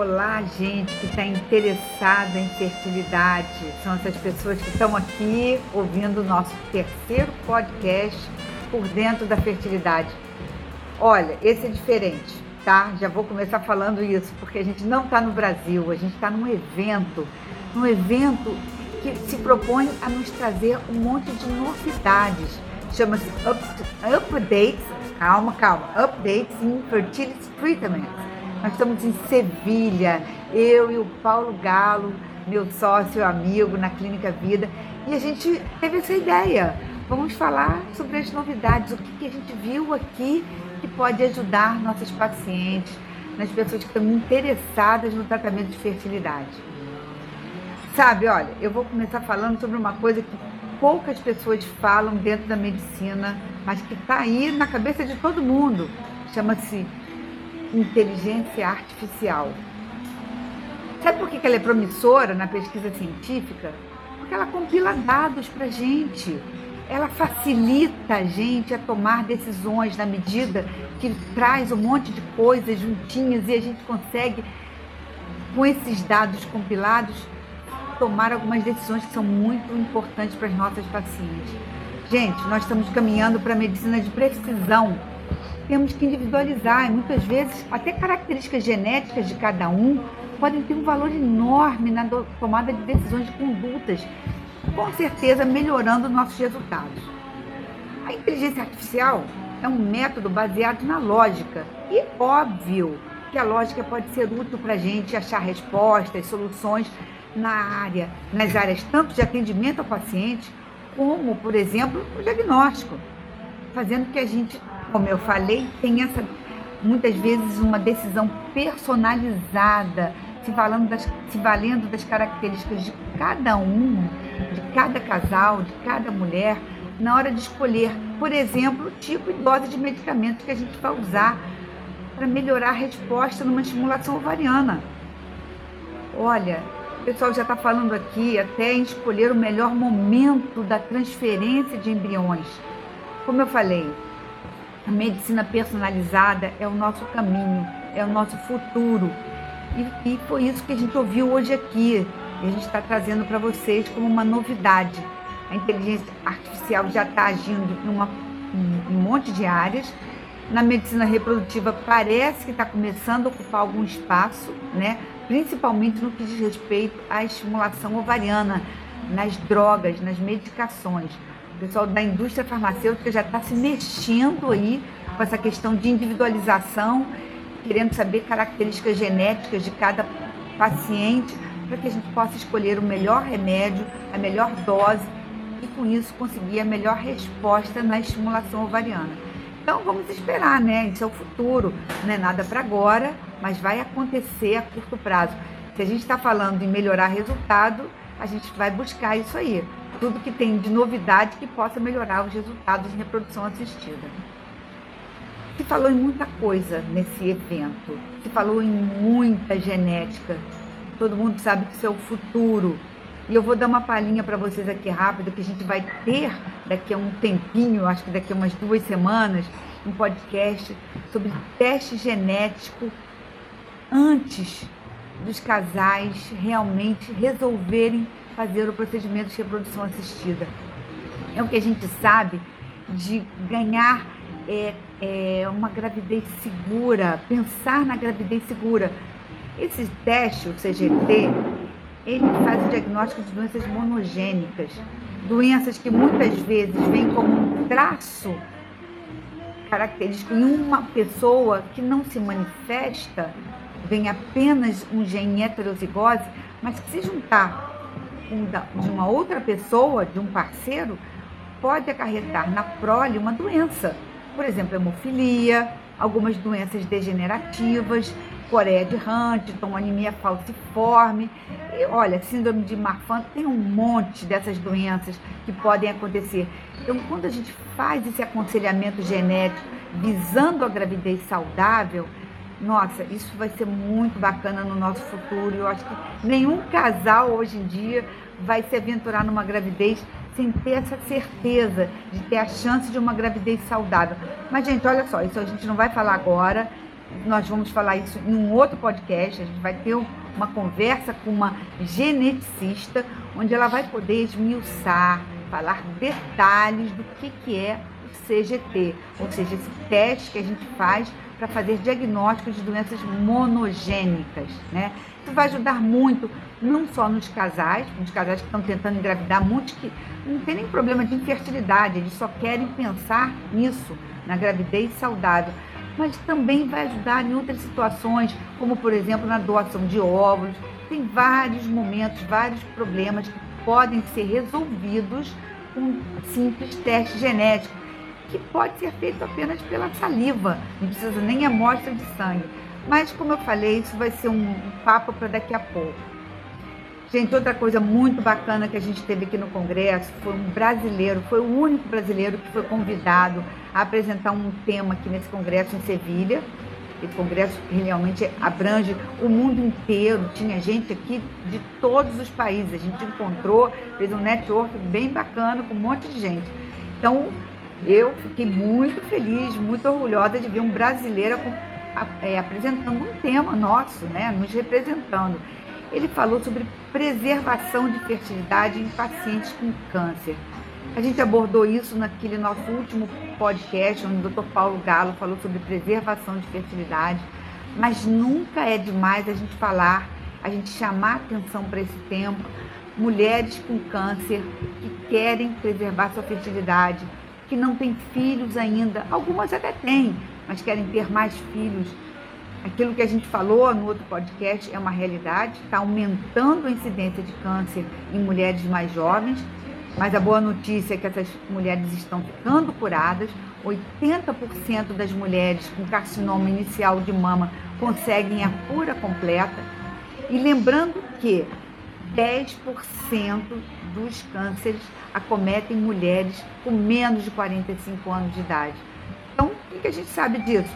Olá, gente que está interessada em fertilidade. São essas pessoas que estão aqui ouvindo o nosso terceiro podcast por dentro da fertilidade. Olha, esse é diferente, tá? Já vou começar falando isso, porque a gente não está no Brasil, a gente está num evento, num evento que se propõe a nos trazer um monte de novidades. Chama-se Up, Updates, calma, calma, Updates in Fertility Treatment nós estamos em Sevilha, eu e o Paulo Galo, meu sócio amigo na Clínica Vida, e a gente teve essa ideia. Vamos falar sobre as novidades, o que, que a gente viu aqui que pode ajudar nossos pacientes, nas pessoas que estão interessadas no tratamento de fertilidade. Sabe, olha, eu vou começar falando sobre uma coisa que poucas pessoas falam dentro da medicina, mas que está aí na cabeça de todo mundo. Chama-se inteligência artificial. Sabe por que ela é promissora na pesquisa científica? Porque ela compila dados para gente. Ela facilita a gente a tomar decisões na medida que traz um monte de coisas juntinhas e a gente consegue, com esses dados compilados, tomar algumas decisões que são muito importantes para as nossas pacientes. Gente, nós estamos caminhando para a medicina de precisão temos que individualizar e muitas vezes até características genéticas de cada um podem ter um valor enorme na tomada de decisões de condutas, com certeza melhorando nossos resultados. A inteligência artificial é um método baseado na lógica e óbvio que a lógica pode ser útil para a gente achar respostas, soluções na área, nas áreas tanto de atendimento ao paciente como, por exemplo, o diagnóstico, fazendo que a gente como eu falei, tem essa muitas vezes uma decisão personalizada, se, falando das, se valendo das características de cada um, de cada casal, de cada mulher, na hora de escolher, por exemplo, o tipo e dose de medicamento que a gente vai usar para melhorar a resposta numa estimulação ovariana. Olha, o pessoal já está falando aqui até em escolher o melhor momento da transferência de embriões. Como eu falei, a medicina personalizada é o nosso caminho, é o nosso futuro. E, e foi isso que a gente ouviu hoje aqui. E a gente está trazendo para vocês como uma novidade. A inteligência artificial já está agindo em, uma, em um monte de áreas. Na medicina reprodutiva parece que está começando a ocupar algum espaço, né? principalmente no que diz respeito à estimulação ovariana, nas drogas, nas medicações. Pessoal da indústria farmacêutica já está se mexendo aí com essa questão de individualização, querendo saber características genéticas de cada paciente, para que a gente possa escolher o melhor remédio, a melhor dose e com isso conseguir a melhor resposta na estimulação ovariana. Então vamos esperar, né? Isso é o futuro, não é nada para agora, mas vai acontecer a curto prazo. Se a gente está falando em melhorar resultado, a gente vai buscar isso aí tudo que tem de novidade que possa melhorar os resultados em reprodução assistida. Se falou em muita coisa nesse evento, se falou em muita genética. Todo mundo sabe que isso é o futuro. E eu vou dar uma palhinha para vocês aqui rápido, que a gente vai ter daqui a um tempinho, acho que daqui a umas duas semanas, um podcast sobre teste genético antes dos casais realmente resolverem fazer o procedimento de reprodução assistida. É o que a gente sabe de ganhar é, é, uma gravidez segura, pensar na gravidez segura. Esse teste, o CGT, ele faz o diagnóstico de doenças monogênicas, doenças que muitas vezes vêm como um traço característico em uma pessoa que não se manifesta, vem apenas um gene heterozigose, mas que se juntar de uma outra pessoa, de um parceiro, pode acarretar na prole uma doença. Por exemplo, hemofilia, algumas doenças degenerativas, coreia de Huntington, anemia falciforme. E olha, síndrome de Marfan, tem um monte dessas doenças que podem acontecer. Então, quando a gente faz esse aconselhamento genético visando a gravidez saudável, nossa, isso vai ser muito bacana no nosso futuro. Eu acho que nenhum casal hoje em dia vai se aventurar numa gravidez sem ter essa certeza de ter a chance de uma gravidez saudável. Mas, gente, olha só, isso a gente não vai falar agora. nós vamos falar isso em um outro podcast. A gente vai ter uma conversa com uma geneticista, onde ela vai poder esmiuçar, falar detalhes do que, que é o CGT, ou seja, esse teste que a gente faz para fazer diagnóstico de doenças monogênicas, né? Isso vai ajudar muito, não só nos casais, nos casais que estão tentando engravidar, muitos que não tem nem problema de infertilidade, eles só querem pensar nisso, na gravidez saudável. Mas também vai ajudar em outras situações, como por exemplo na doação de óvulos. Tem vários momentos, vários problemas que podem ser resolvidos com simples teste genético que pode ser feito apenas pela saliva, não precisa nem amostra de sangue. Mas, como eu falei, isso vai ser um papo para daqui a pouco. Gente, outra coisa muito bacana que a gente teve aqui no Congresso foi um brasileiro, foi o único brasileiro que foi convidado a apresentar um tema aqui nesse Congresso em Sevilha. Esse congresso realmente abrange o mundo inteiro, tinha gente aqui de todos os países. A gente encontrou, fez um network bem bacana com um monte de gente. Então, eu fiquei muito feliz, muito orgulhosa de ver um brasileiro é, apresentando um tema nosso, né, nos representando. Ele falou sobre preservação de fertilidade em pacientes com câncer. A gente abordou isso naquele nosso último podcast, onde o Dr. Paulo Galo falou sobre preservação de fertilidade, mas nunca é demais a gente falar, a gente chamar atenção para esse tempo. Mulheres com câncer que querem preservar sua fertilidade, que não têm filhos ainda, algumas até têm, mas querem ter mais filhos. Aquilo que a gente falou no outro podcast é uma realidade, está aumentando a incidência de câncer em mulheres mais jovens, mas a boa notícia é que essas mulheres estão ficando curadas. 80% das mulheres com carcinoma inicial de mama conseguem a cura completa. E lembrando que 10% dos cânceres acometem mulheres com menos de 45 anos de idade. Então, o que a gente sabe disso?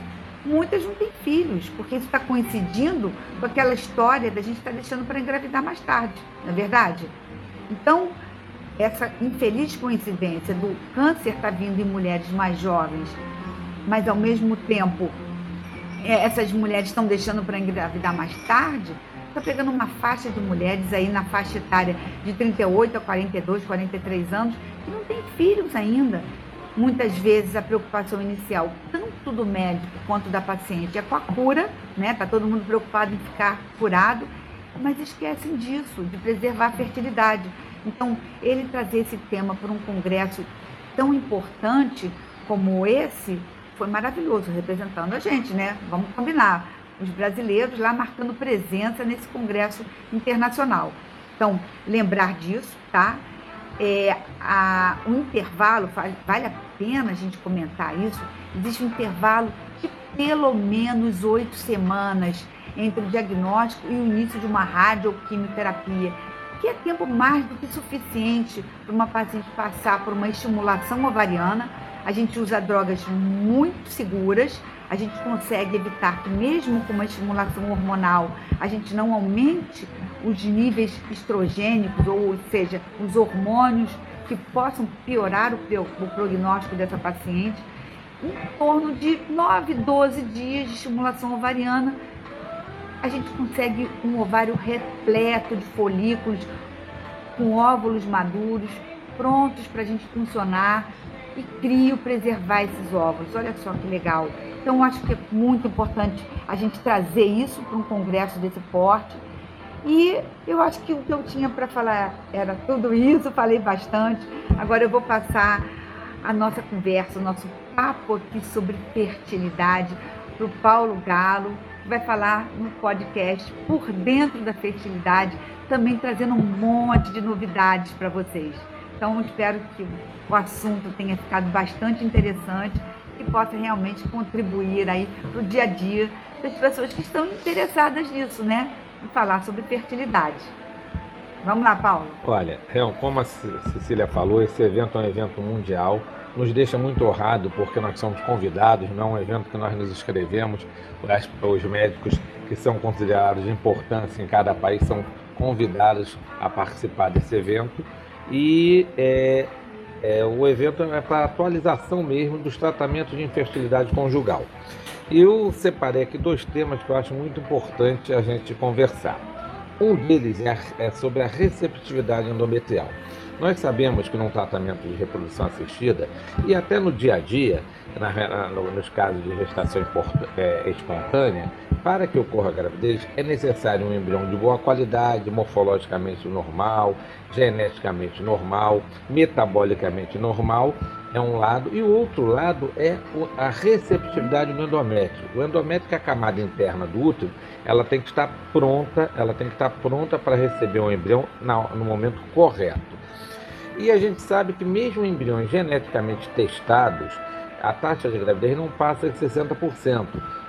Muitas não têm filhos, porque isso está coincidindo com aquela história da gente estar tá deixando para engravidar mais tarde, não é verdade? Então, essa infeliz coincidência do câncer estar tá vindo em mulheres mais jovens, mas ao mesmo tempo é, essas mulheres estão deixando para engravidar mais tarde, está pegando uma faixa de mulheres aí na faixa etária de 38 a 42, 43 anos, que não tem filhos ainda. Muitas vezes a preocupação inicial, tanto do médico quanto da paciente, é com a cura, né? Tá todo mundo preocupado em ficar curado, mas esquecem disso, de preservar a fertilidade. Então, ele trazer esse tema para um congresso tão importante como esse foi maravilhoso, representando a gente, né? Vamos combinar os brasileiros lá marcando presença nesse congresso internacional. Então, lembrar disso, tá? É, a, o intervalo, vale a pena a gente comentar isso, existe um intervalo de pelo menos oito semanas entre o diagnóstico e o início de uma radioquimioterapia, que é tempo mais do que suficiente para uma paciente passar por uma estimulação ovariana. A gente usa drogas muito seguras, a gente consegue evitar que, mesmo com uma estimulação hormonal, a gente não aumente os níveis estrogênicos, ou seja, os hormônios que possam piorar o, prognóstico dessa paciente. Em torno de 9, 12 dias de estimulação ovariana, a gente consegue um ovário repleto de folículos, com óvulos maduros, prontos para a gente funcionar e crio preservar esses óvulos. Olha só que legal. Então, acho que é muito importante a gente trazer isso para um congresso desse porte. E eu acho que o que eu tinha para falar era tudo isso, falei bastante. Agora eu vou passar a nossa conversa, o nosso papo aqui sobre fertilidade para o Paulo Galo, que vai falar no podcast Por Dentro da Fertilidade, também trazendo um monte de novidades para vocês. Então, espero que o assunto tenha ficado bastante interessante que possa realmente contribuir aí para o dia a dia das pessoas que estão interessadas nisso, né? Em falar sobre fertilidade. Vamos lá, Paulo. Olha, como a Cecília falou, esse evento é um evento mundial. Nos deixa muito honrado porque nós somos convidados, não é um evento que nós nos inscrevemos. Os médicos que são considerados de importância em cada país são convidados a participar desse evento. E é, é, o evento é para atualização mesmo dos tratamentos de infertilidade conjugal. Eu separei aqui dois temas que eu acho muito importante a gente conversar. Um deles é, é sobre a receptividade endometrial. Nós sabemos que num tratamento de reprodução assistida e até no dia a dia, na, na, nos casos de gestação é, espontânea, para que ocorra a gravidez é necessário um embrião de boa qualidade, morfologicamente normal, geneticamente normal, metabolicamente normal, é um lado, e o outro lado é a receptividade do endométrio. O endométrio, que é a camada interna do útero, ela tem que estar pronta, ela tem que estar pronta para receber o embrião no momento correto. E a gente sabe que mesmo embriões geneticamente testados, a taxa de gravidez não passa de 60%.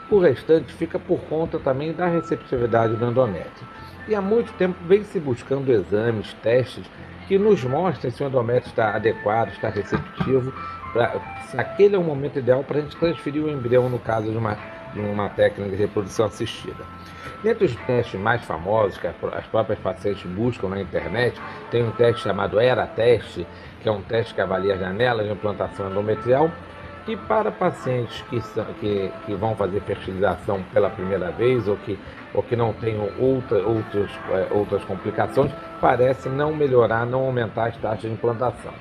O restante fica por conta também da receptividade do endométrio. E há muito tempo vem se buscando exames, testes que nos mostrem se o endométrio está adequado, está receptivo, pra, se aquele é o momento ideal para a gente transferir o embrião no caso de uma, de uma técnica de reprodução assistida. Dentre os testes mais famosos que as próprias pacientes buscam na internet, tem um teste chamado ERA-teste, que é um teste que avalia as janelas de implantação endometrial. E para pacientes que, são, que, que vão fazer fertilização pela primeira vez ou que, ou que não tenham outra, outros, é, outras complicações, parece não melhorar, não aumentar as taxas de implantação.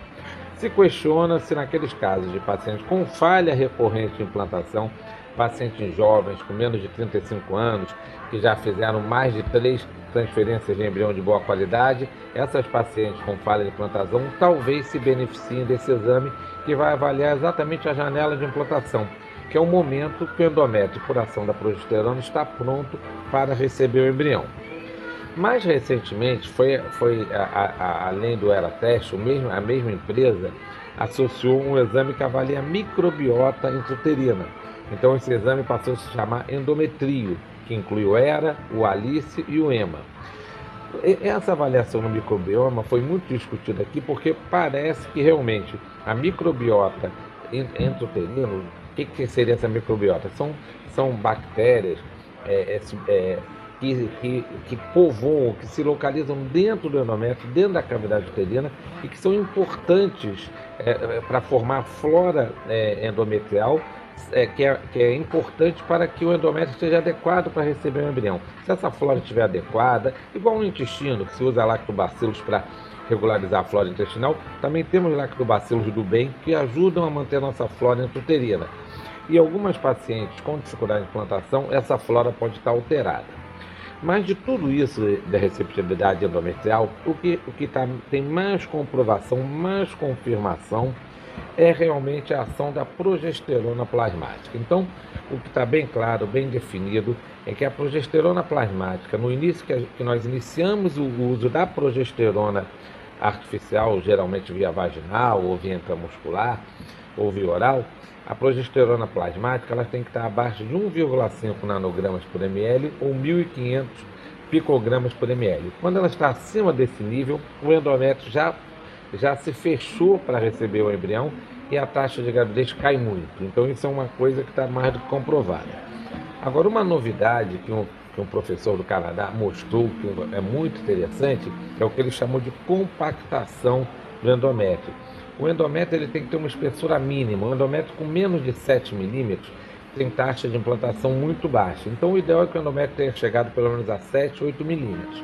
Se questiona se naqueles casos de pacientes com falha recorrente de implantação, pacientes jovens com menos de 35 anos, que já fizeram mais de três transferências de embrião de boa qualidade, essas pacientes com falha de implantação talvez se beneficiem desse exame que vai avaliar exatamente a janela de implantação, que é o momento que o endométrio, por ação da progesterona, está pronto para receber o embrião. Mais recentemente, foi, foi a, a, além do ERA teste, mesmo, a mesma empresa associou um exame que avalia a microbiota intrauterina. Então, esse exame passou a se chamar endometrio, que inclui o ERA, o ALICE e o EMA. Essa avaliação no microbioma foi muito discutida aqui porque parece que realmente a microbiota endoterina, o que, que seria essa microbiota? São, são bactérias é, é, é que, que, que povoam, que se localizam dentro do endométrio, dentro da cavidade uterina e que são importantes é, é para formar flora é, endometrial é, que, é, que é importante para que o endométrio esteja adequado para receber o embrião. Se essa flora estiver adequada, igual no intestino, que se usa lactobacilos para regularizar a flora intestinal, também temos lactobacilos do bem que ajudam a manter a nossa flora intrauterina. E algumas pacientes com dificuldade de implantação, essa flora pode estar alterada. Mas de tudo isso da receptividade endometrial, o que, o que tá, tem mais comprovação, mais confirmação, é realmente a ação da progesterona plasmática. Então, o que está bem claro, bem definido, é que a progesterona plasmática, no início que, nós iniciamos o uso da progesterona artificial, geralmente via vaginal ou via intramuscular ou via oral, a progesterona plasmática ela tem que estar abaixo de 1,5 nanogramas por ml ou 1.500 picogramas por ml. Quando ela está acima desse nível, o endométrio já já se fechou para receber o embrião e a taxa de gravidez cai muito. Então isso é uma coisa que está mais do que comprovada. Agora, uma novidade que um, que um professor do Canadá mostrou, que é muito interessante, é o que ele chamou de compactação do endométrio. O endométrio ele tem que ter uma espessura mínima. O endométrio com menos de 7 milímetros tem taxa de implantação muito baixa. Então, o ideal é que o endométrio tenha chegado pelo menos a 7, 8 milímetros.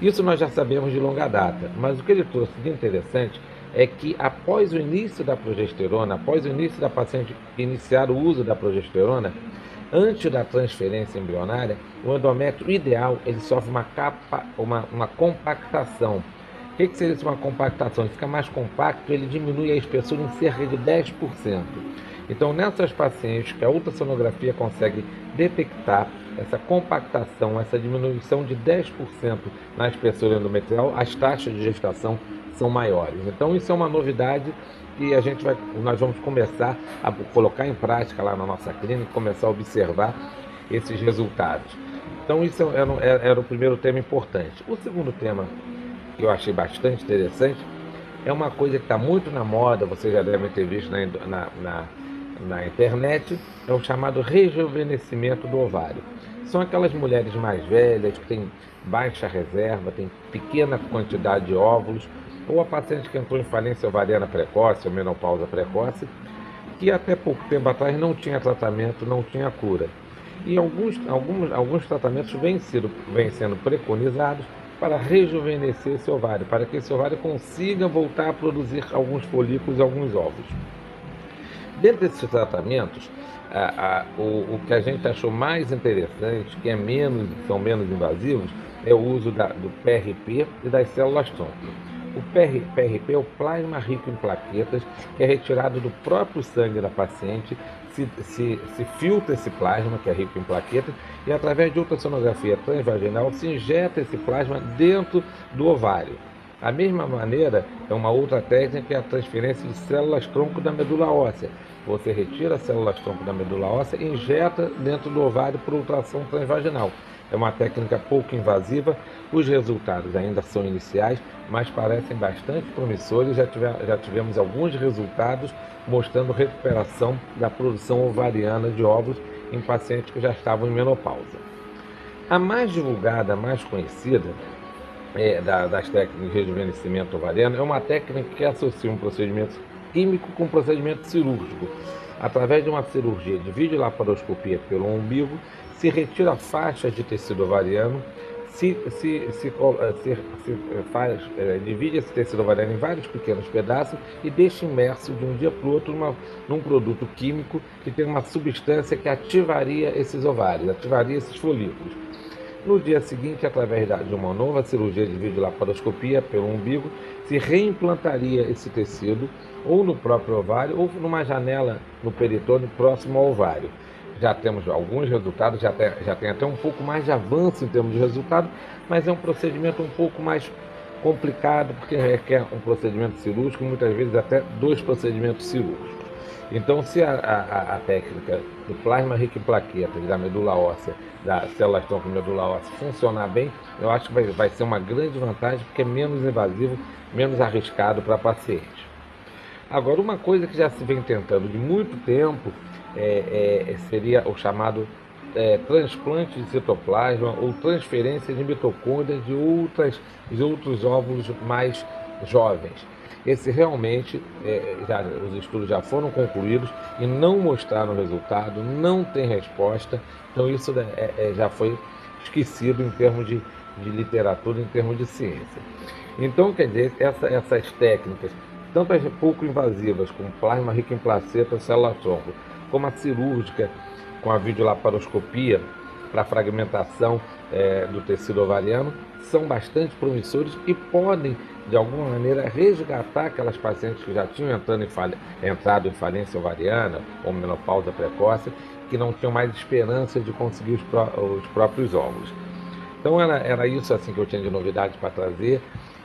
Isso nós já sabemos de longa data, mas o que ele trouxe de interessante é que após o início da progesterona, após o início da paciente iniciar o uso da progesterona, antes da transferência embrionária, o endométrio ideal ele sofre uma capa, uma, uma compactação. O que, que seria uma compactação? Ele fica mais compacto, ele diminui a espessura em cerca de 10%. Então, nessas pacientes que a ultrassonografia consegue detectar essa compactação, essa diminuição de 10% na espessura endometrial, as taxas de gestação são maiores. Então isso é uma novidade e a gente vai, nós vamos começar a colocar em prática lá na nossa clínica, começar a observar esses resultados. Então isso era, era o primeiro tema importante. O segundo tema que eu achei bastante interessante é uma coisa que está muito na moda, vocês já devem ter visto na, na, na, na internet, é o chamado rejuvenescimento do ovário. São aquelas mulheres mais velhas que têm baixa reserva, têm pequena quantidade de óvulos ou a paciente que entrou em falência ovariana precoce ou menopausa precoce, que até pouco tempo atrás não tinha tratamento, não tinha cura. E alguns, alguns, alguns tratamentos vêm, sido, vêm sendo preconizados para rejuvenescer esse ovário, para que esse ovário consiga voltar a produzir alguns folículos e alguns ovos. Dentro desses tratamentos, a, a, o, o, que a gente achou mais interessante, que é menos, são menos invasivos, é o uso da, do PRP e das células tronco. O PR, PRP é o plasma rico em plaquetas, que é retirado do próprio sangue da paciente, se, se, se filtra esse plasma, que é rico em plaquetas, e através de ultrassonografia transvaginal se injeta esse plasma dentro do ovário. A mesma maneira é uma outra técnica é a transferência de células tronco da medula óssea. Você retira as células tronco da medula óssea e injeta dentro do ovário por ultrassom transvaginal. É uma técnica pouco invasiva, os resultados ainda são iniciais, mas parecem bastante promissores. Já, já tivemos alguns resultados mostrando recuperação da produção ovariana de óvulos em pacientes que já estavam em menopausa. A mais divulgada, a mais conhecida é, da, das técnicas de rejuvenescimento ovariano é uma técnica que associa um procedimento químico com um procedimento cirúrgico. Através de uma cirurgia de videolaparoscopia pelo umbigo, se retira faixas de tecido ovariano, se, se, se, se, se faz, é, divide esse tecido ovariano em vários pequenos pedaços e deixa imerso de um dia para o outro numa, num produto químico que tem uma substância que ativaria esses ovários, ativaria esses folículos. No dia seguinte, através de uma nova cirurgia de videolaparoscopia pelo umbigo, se reimplantaria esse tecido ou no próprio ovário ou numa janela no peritônio próximo ao ovário já temos alguns resultados, já tem, já tem até um pouco mais de avanço em termos de resultado, mas é um procedimento um pouco mais complicado, porque requer um procedimento cirúrgico, muitas vezes até dois procedimentos cirúrgicos. Então, se a, a, a técnica do plasma rico em plaquetas da medula óssea, da célula tronco medula óssea, funcionar bem, eu acho que vai, vai ser uma grande vantagem, porque é menos invasivo, menos arriscado para paciente. Agora, uma coisa que já se vem tentando de muito tempo é, é, seria o chamado é, transplante de citoplasma ou transferência de mitocôndrias de, outras, de outros óvulos mais jovens. Esse realmente, é, já, os estudos já foram concluídos e não mostraram resultado, não tem resposta, então isso é, é, já foi esquecido em termos de, de literatura, em termos de ciência. Então, quer dizer, essa, essas técnicas, tanto as pouco invasivas, como plasma rico em placenta, célula-tronco, como a cirúrgica com a videolaparoscopia para fragmentação é, do tecido ovariano, são bastante promissores e podem, de alguma maneira, resgatar aquelas pacientes que já tinham entrado em, entrado em falência ovariana ou menopausa precoce, que não tinham mais esperança de conseguir os, pró os próprios óvulos. Então era, era isso assim que eu tinha de novidade para trazer.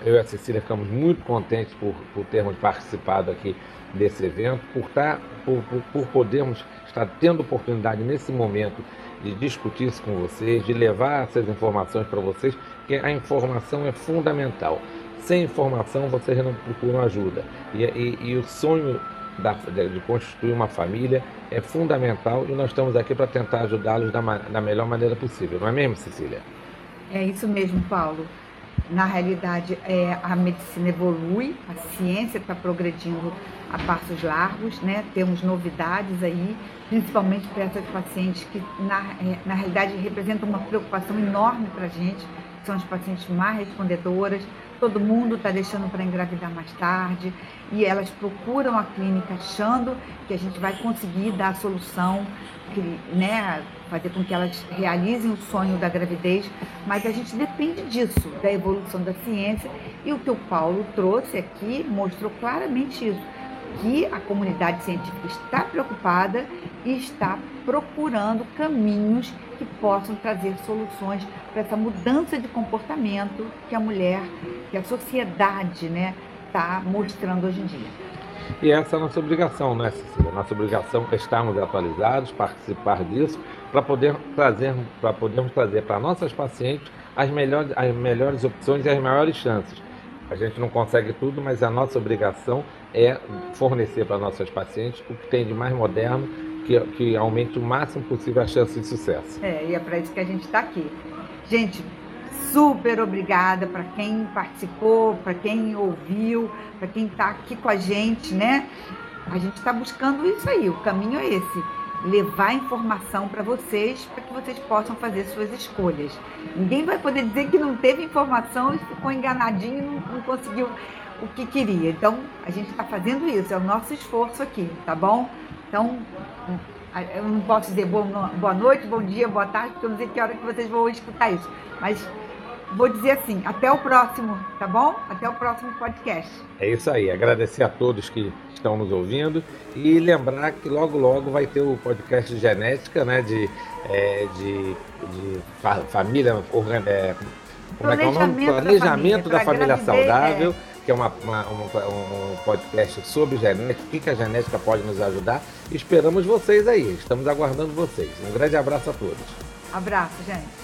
Eu e a Cecília ficamos muito contentes por, por termos participado aqui desse evento, por, tá, por, por, por podermos estar tendo oportunidade nesse momento de discutir isso com vocês, de levar essas informações para vocês, que a informação é fundamental. Sem informação vocês não procuram ajuda. E, e, e o sonho da, de constituir uma família é fundamental e nós estamos aqui para tentar ajudá-los da, da melhor maneira possível, não é mesmo, Cecília? É isso mesmo, Paulo. Na realidade, é, a medicina evolui, a ciência está progredindo a passos largos, né? Temos novidades aí, principalmente para essas pacientes que, na, é, na realidade, representam uma preocupação enorme para a gente, são as pacientes mais respondedoras, todo mundo está deixando para engravidar mais tarde e elas procuram a clínica achando que a gente vai conseguir dar a solução, que, né, fazer com que elas realizem o sonho da gravidez, mas a gente depende disso, da evolução da ciência e o que o Paulo trouxe aqui mostrou claramente isso que a comunidade científica está preocupada e está procurando caminhos que possam trazer soluções para essa mudança de comportamento que a mulher, que a sociedade né, está mostrando hoje em dia. E essa é a nossa obrigação, né, Cecília? Nossa obrigação é estarmos atualizados, participar disso, para poder trazer, para podermos trazer para nossas pacientes as melhores, as melhores opções e as maiores chances. A gente não consegue tudo, mas a nossa obrigação é fornecer para nossas pacientes o que tem de mais moderno, que, que aumente o máximo possível a chance de sucesso. É, e é para isso que a gente está aqui. Gente, super obrigada para quem participou, para quem ouviu, para quem está aqui com a gente, né? A gente está buscando isso aí, o caminho é esse levar informação para vocês, para que vocês possam fazer suas escolhas. Ninguém vai poder dizer que não teve informação e ficou enganadinho e não, não conseguiu o que queria. Então, a gente está fazendo isso, é o nosso esforço aqui, tá bom? Então, eu não posso dizer boa noite, bom dia, boa tarde, porque eu não sei que hora que vocês vão escutar isso. Mas vou dizer assim, até o próximo, tá bom? Até o próximo podcast. É isso aí, agradecer a todos que estão nos ouvindo e lembrar que logo logo vai ter o podcast de genética, né? De, é, de, de fa família, organ, é, como é que é o nome? Planejamento da família, da família saudável. É. Que é uma, uma, um, um podcast sobre genética, o que, que a genética pode nos ajudar. Esperamos vocês aí, estamos aguardando vocês. Um grande abraço a todos. Abraço, gente.